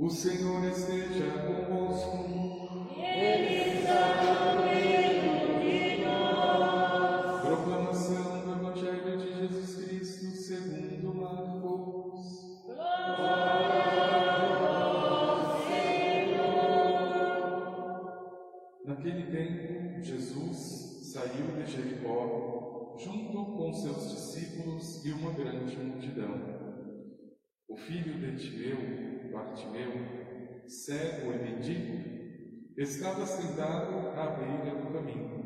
O Senhor esteja convosco. Ele está no meio de nós. Proclamação do Evangelho de Jesus Cristo segundo Marcos. Naquele tempo, Jesus saiu de Jericó junto com seus discípulos e uma grande multidão. O filho de Timeu, Bartimeu, cego e mendigo, estava sentado à beira do caminho.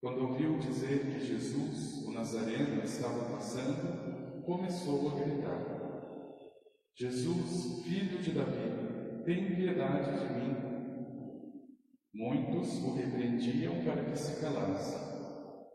Quando ouviu dizer que Jesus, o Nazareno, estava passando, começou a gritar: Jesus, filho de Davi, tem piedade de mim. Muitos o repreendiam para que se calasse,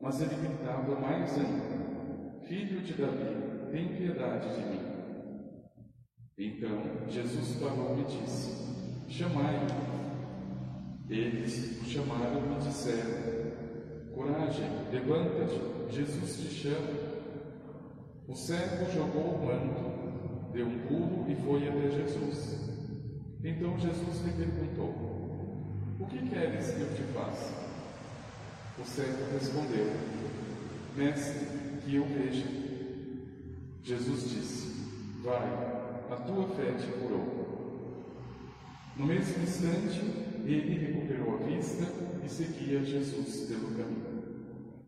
mas ele gritava mais ainda: Filho de Davi, tem piedade de mim. Então Jesus parou e disse: Chamai-o. Eles o chamaram e disseram: Coragem, levanta-te, Jesus te chama. O servo jogou o manto, deu um pulo e foi até Jesus. Então Jesus lhe perguntou: O que queres que eu te faça? O servo respondeu: Mestre, que eu veja. Jesus disse: Vai, a tua fé te curou. No mesmo instante, ele recuperou a vista e seguia Jesus pelo caminho.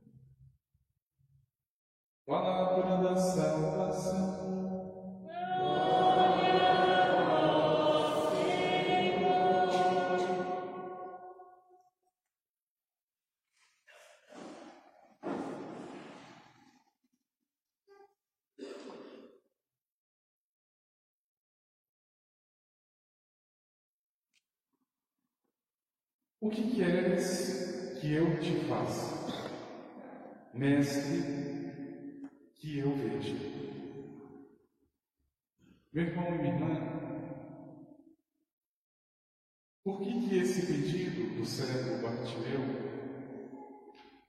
Palavra da salvação. O que queres que eu te faça? Mestre, que eu veja. Meu irmão e minha irmã, por que, que esse pedido do cérebro Bartimeu,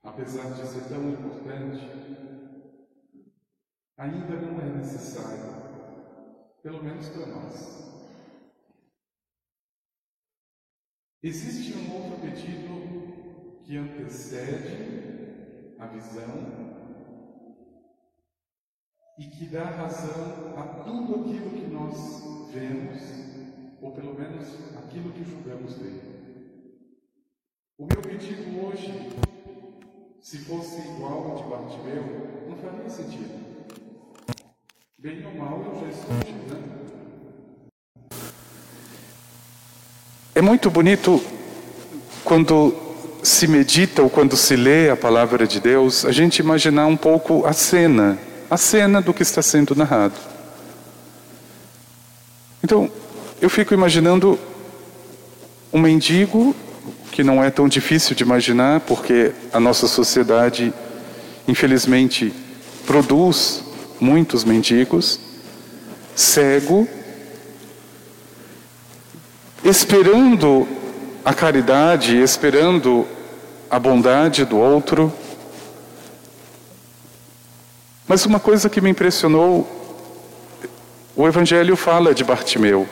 apesar de ser tão importante, ainda não é necessário, pelo menos para nós? Existe um outro pedido que antecede a visão e que dá razão a tudo aquilo que nós vemos, ou pelo menos aquilo que julgamos ver. O meu pedido hoje, se fosse igual ao de Bartimeu, não faria sentido. Bem ou mal, eu já estou chegando. É muito bonito quando se medita ou quando se lê a palavra de Deus, a gente imaginar um pouco a cena, a cena do que está sendo narrado. Então, eu fico imaginando um mendigo, que não é tão difícil de imaginar, porque a nossa sociedade, infelizmente, produz muitos mendigos, cego, esperando a caridade, esperando a bondade do outro. Mas uma coisa que me impressionou, o Evangelho fala de Bartimeu.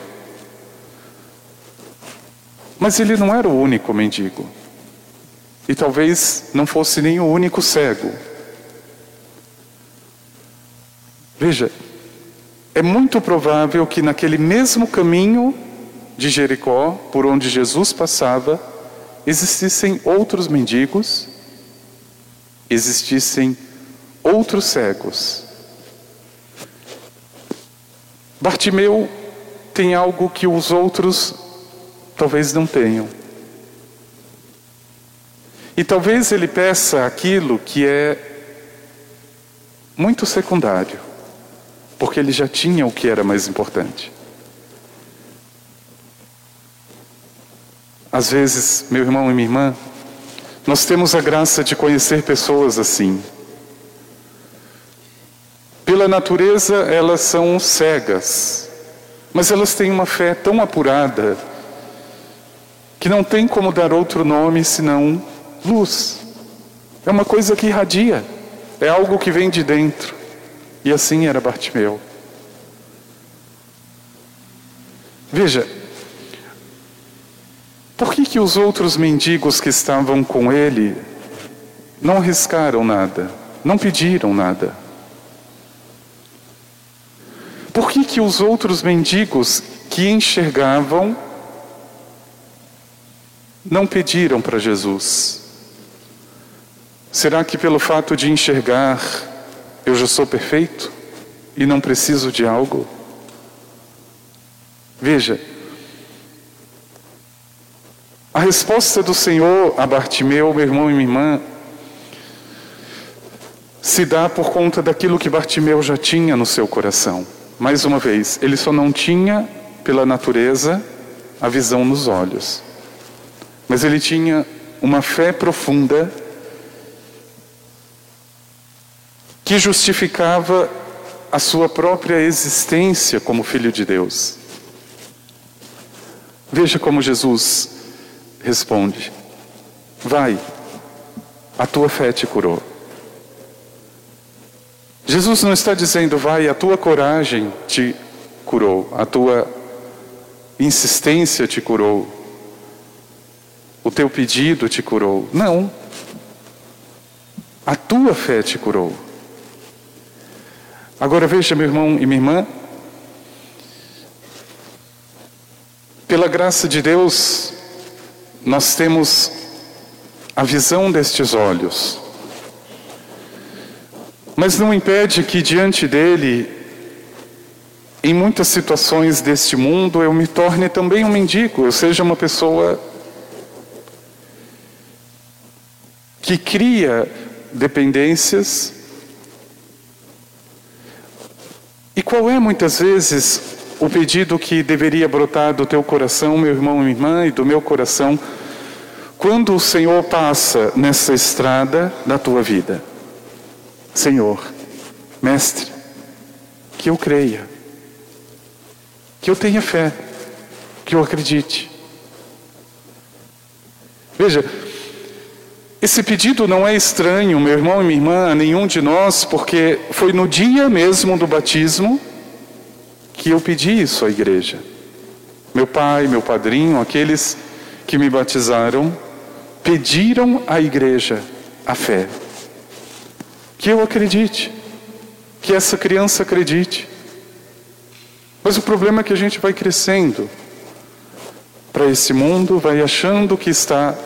Mas ele não era o único mendigo. E talvez não fosse nem o único cego. Veja, é muito provável que naquele mesmo caminho de Jericó, por onde Jesus passava, existissem outros mendigos, existissem outros cegos. Bartimeu tem algo que os outros talvez não tenham. E talvez ele peça aquilo que é muito secundário, porque ele já tinha o que era mais importante. Às vezes, meu irmão e minha irmã, nós temos a graça de conhecer pessoas assim. Pela natureza, elas são cegas, mas elas têm uma fé tão apurada que não tem como dar outro nome senão luz. É uma coisa que irradia, é algo que vem de dentro. E assim era Bartimeu. Veja, por que, que os outros mendigos que estavam com ele não arriscaram nada, não pediram nada? Por que, que os outros mendigos que enxergavam não pediram para Jesus? Será que pelo fato de enxergar eu já sou perfeito e não preciso de algo? Veja, resposta do Senhor a Bartimeu, meu irmão e minha irmã, se dá por conta daquilo que Bartimeu já tinha no seu coração. Mais uma vez, ele só não tinha, pela natureza, a visão nos olhos. Mas ele tinha uma fé profunda que justificava a sua própria existência como filho de Deus. Veja como Jesus responde: Vai, a tua fé te curou. Jesus não está dizendo, vai, a tua coragem te curou, a tua insistência te curou, o teu pedido te curou. Não. A tua fé te curou. Agora veja, meu irmão e minha irmã, pela graça de Deus, nós temos a visão destes olhos. Mas não impede que diante dele, em muitas situações deste mundo, eu me torne também um mendigo, eu seja uma pessoa que cria dependências. E qual é muitas vezes o pedido que deveria brotar do teu coração, meu irmão e minha irmã, e do meu coração, quando o Senhor passa nessa estrada da tua vida. Senhor, Mestre, que eu creia, que eu tenha fé, que eu acredite. Veja, esse pedido não é estranho, meu irmão e minha irmã, a nenhum de nós, porque foi no dia mesmo do batismo que eu pedi isso à igreja. Meu pai, meu padrinho, aqueles que me batizaram, pediram à igreja a fé. Que eu acredite, que essa criança acredite. Mas o problema é que a gente vai crescendo para esse mundo, vai achando que está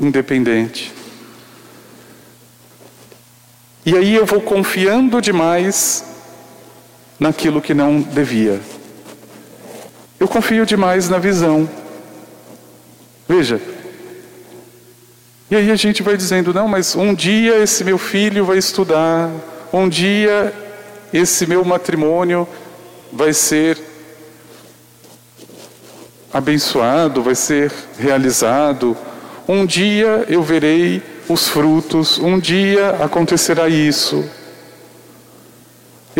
independente. E aí eu vou confiando demais naquilo que não devia. Eu confio demais na visão. Veja. E aí a gente vai dizendo: não, mas um dia esse meu filho vai estudar, um dia esse meu matrimônio vai ser abençoado, vai ser realizado. Um dia eu verei os frutos, um dia acontecerá isso.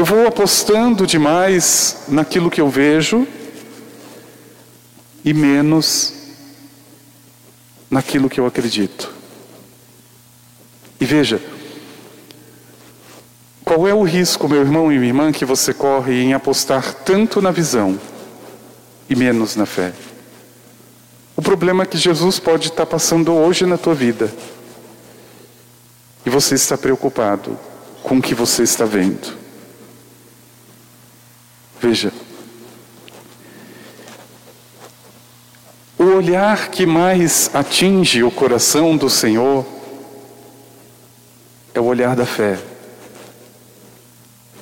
Eu vou apostando demais naquilo que eu vejo e menos naquilo que eu acredito. E veja, qual é o risco, meu irmão e minha irmã, que você corre em apostar tanto na visão e menos na fé? O problema é que Jesus pode estar passando hoje na tua vida e você está preocupado com o que você está vendo. Veja, o olhar que mais atinge o coração do Senhor é o olhar da fé.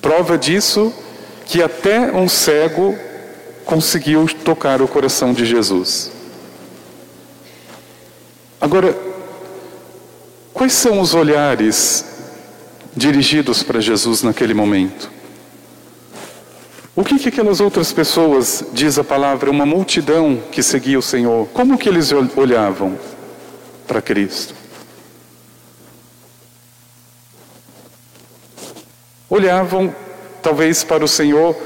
Prova disso que até um cego conseguiu tocar o coração de Jesus. Agora, quais são os olhares dirigidos para Jesus naquele momento? O que, que aquelas outras pessoas, diz a palavra, uma multidão que seguia o Senhor, como que eles olhavam para Cristo? Olhavam talvez para o Senhor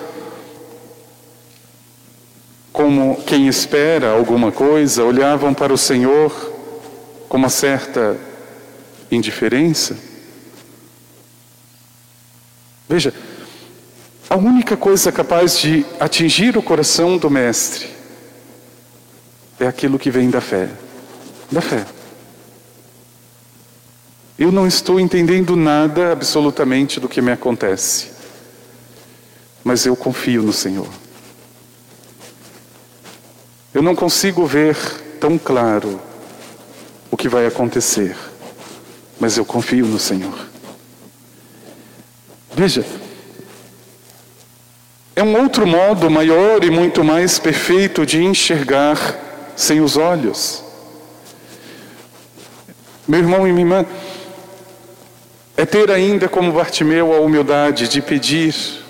como quem espera alguma coisa, olhavam para o Senhor com uma certa indiferença. Veja, a única coisa capaz de atingir o coração do Mestre é aquilo que vem da fé. Da fé. Eu não estou entendendo nada absolutamente do que me acontece, mas eu confio no Senhor. Eu não consigo ver tão claro o que vai acontecer, mas eu confio no Senhor. Veja, é um outro modo maior e muito mais perfeito de enxergar sem os olhos. Meu irmão e minha irmã, é ter ainda como Bartimeu a humildade de pedir